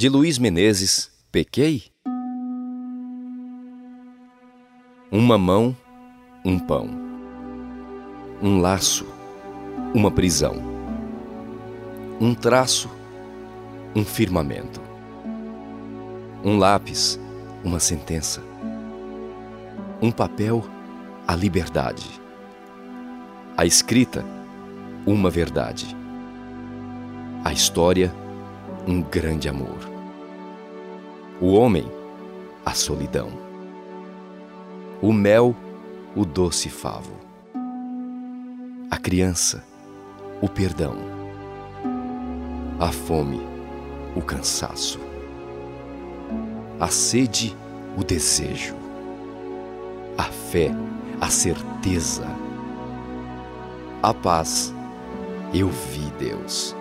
De Luiz Menezes, Pequei? Uma mão, um pão. Um laço, uma prisão. Um traço, um firmamento. Um lápis, uma sentença. Um papel, a liberdade. A escrita, uma verdade. A história, um grande amor. O homem, a solidão. O mel, o doce favo. A criança, o perdão. A fome, o cansaço. A sede, o desejo. A fé, a certeza. A paz, eu vi Deus.